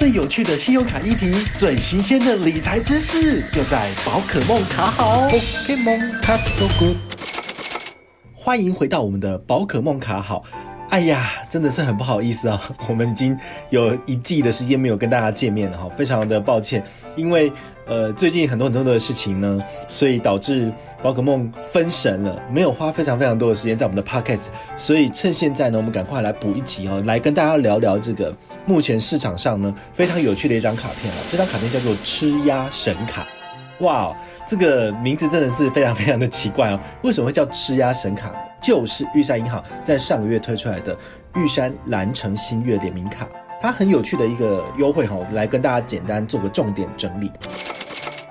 最有趣的信用卡议题，最新鲜的理财知识，就在宝可梦卡好。So good，欢迎回到我们的宝可梦卡好。哎呀，真的是很不好意思啊，我们已经有一季的时间没有跟大家见面了哈，非常的抱歉，因为呃最近很多很多的事情呢，所以导致宝可梦分神了，没有花非常非常多的时间在我们的 podcast，所以趁现在呢，我们赶快来补一集哦，来跟大家聊聊这个目前市场上呢非常有趣的一张卡片啊，这张卡片叫做吃鸭神卡，哇，这个名字真的是非常非常的奇怪哦，为什么会叫吃鸭神卡？就是玉山银行在上个月推出来的玉山蓝城新月联名卡，它很有趣的一个优惠哈，来跟大家简单做个重点整理。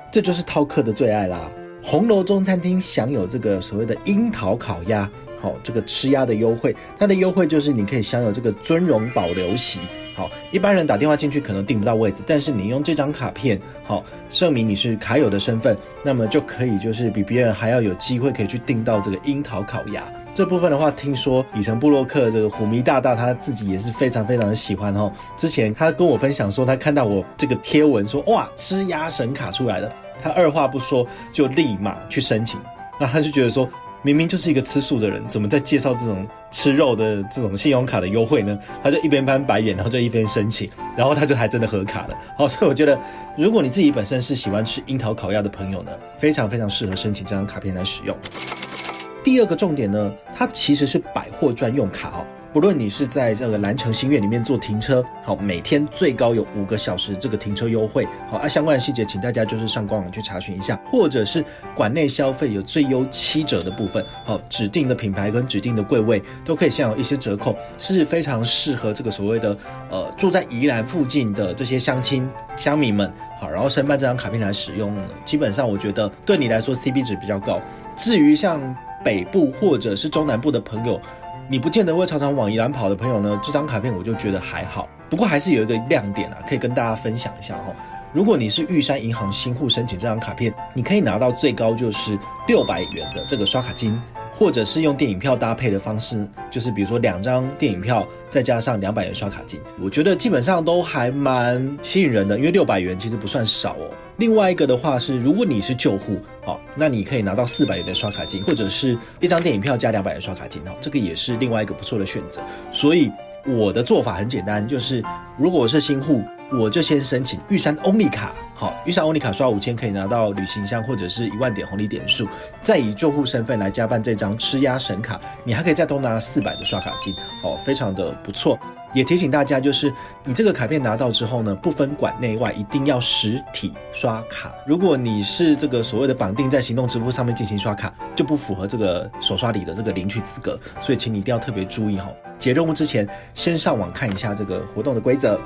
这就是饕客的最爱啦，红楼中餐厅享有这个所谓的樱桃烤鸭，好，这个吃鸭的优惠，它的优惠就是你可以享有这个尊荣保留席。好，一般人打电话进去可能订不到位置，但是你用这张卡片，好，证明你是卡友的身份，那么就可以就是比别人还要有机会可以去订到这个樱桃烤鸭。这部分的话，听说里程布洛克这个虎迷大大他自己也是非常非常的喜欢哦。之前他跟我分享说，他看到我这个贴文说哇，吃鸭神卡出来了，他二话不说就立马去申请，那他就觉得说。明明就是一个吃素的人，怎么在介绍这种吃肉的这种信用卡的优惠呢？他就一边翻白眼，然后就一边申请，然后他就还真的合卡了。好，所以我觉得，如果你自己本身是喜欢吃樱桃烤鸭的朋友呢，非常非常适合申请这张卡片来使用。第二个重点呢，它其实是百货专用卡哦。不论你是在这个蓝橙新月里面做停车，好，每天最高有五个小时这个停车优惠，好，啊，相关的细节请大家就是上官网去查询一下，或者是馆内消费有最优七折的部分，好，指定的品牌跟指定的柜位都可以享有一些折扣，是非常适合这个所谓的呃住在宜兰附近的这些乡亲乡民们，好，然后申办这张卡片来使用，基本上我觉得对你来说 CP 值比较高。至于像北部或者是中南部的朋友，你不见得会常常往宜兰跑的朋友呢，这张卡片我就觉得还好。不过还是有一个亮点啊，可以跟大家分享一下哈。如果你是玉山银行新户申请这张卡片，你可以拿到最高就是六百元的这个刷卡金，或者是用电影票搭配的方式，就是比如说两张电影票再加上两百元刷卡金，我觉得基本上都还蛮吸引人的，因为六百元其实不算少哦。另外一个的话是，如果你是旧户，好，那你可以拿到四百元的刷卡金，或者是一张电影票加两百元刷卡金，好，这个也是另外一个不错的选择。所以我的做法很简单，就是如果是新户，我就先申请玉山 Only 卡，好，玉山 Only 卡刷五千可以拿到旅行箱或者是一万点红利点数，再以住户身份来加办这张吃鸭神卡，你还可以再多拿四百的刷卡金，哦，非常的不错。也提醒大家，就是你这个卡片拿到之后呢，不分馆内外，一定要实体刷卡。如果你是这个所谓的绑定在行动支付上面进行刷卡，就不符合这个手刷礼的这个领取资格。所以，请你一定要特别注意哈。解任务之前，先上网看一下这个活动的规则。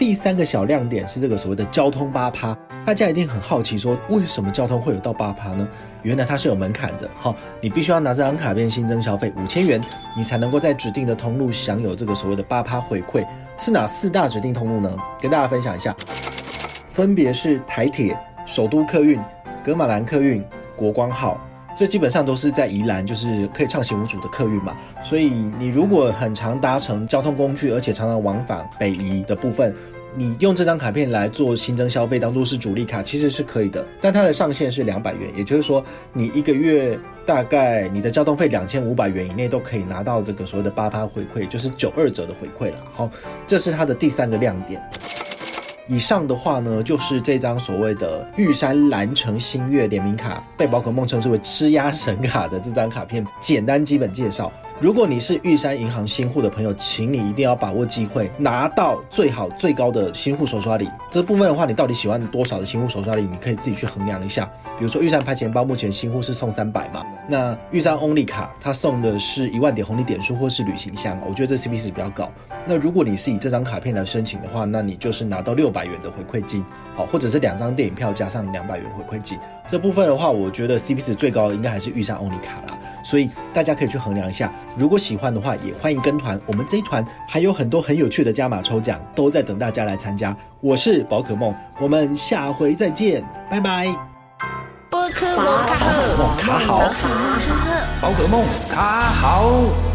第三个小亮点是这个所谓的交通八趴，大家一定很好奇说，为什么交通会有到八趴呢？原来它是有门槛的，好，你必须要拿这张卡片新增消费五千元，你才能够在指定的通路享有这个所谓的八趴回馈。是哪四大指定通路呢？跟大家分享一下，分别是台铁、首都客运、格马兰客运、国光号，这基本上都是在宜兰，就是可以畅行无阻的客运嘛。所以你如果很常搭乘交通工具，而且常常往返北宜的部分。你用这张卡片来做新增消费，当做是主力卡，其实是可以的。但它的上限是两百元，也就是说，你一个月大概你的交通费两千五百元以内都可以拿到这个所谓的八趴回馈，就是九二折的回馈了。好，这是它的第三个亮点。以上的话呢，就是这张所谓的玉山蓝城星月联名卡，被宝可梦称之为吃鸭神卡的这张卡片，简单基本介绍。如果你是玉山银行新户的朋友，请你一定要把握机会，拿到最好最高的新户手刷礼。这部分的话，你到底喜欢多少的新户手刷礼？你可以自己去衡量一下。比如说玉山拍钱包，目前新户是送三百嘛，那玉山 Only 卡它送的是一万点红利点数或是旅行箱，我觉得这 CP 值比较高。那如果你是以这张卡片来申请的话，那你就是拿到六百元的回馈金，好，或者是两张电影票加上两百元回馈金。这部分的话，我觉得 CP 值最高的应该还是玉山 Only 卡啦。所以大家可以去衡量一下，如果喜欢的话，也欢迎跟团。我们这一团还有很多很有趣的加码抽奖，都在等大家来参加。我是宝可梦，我们下回再见，拜拜。宝可梦卡好，宝可梦卡好。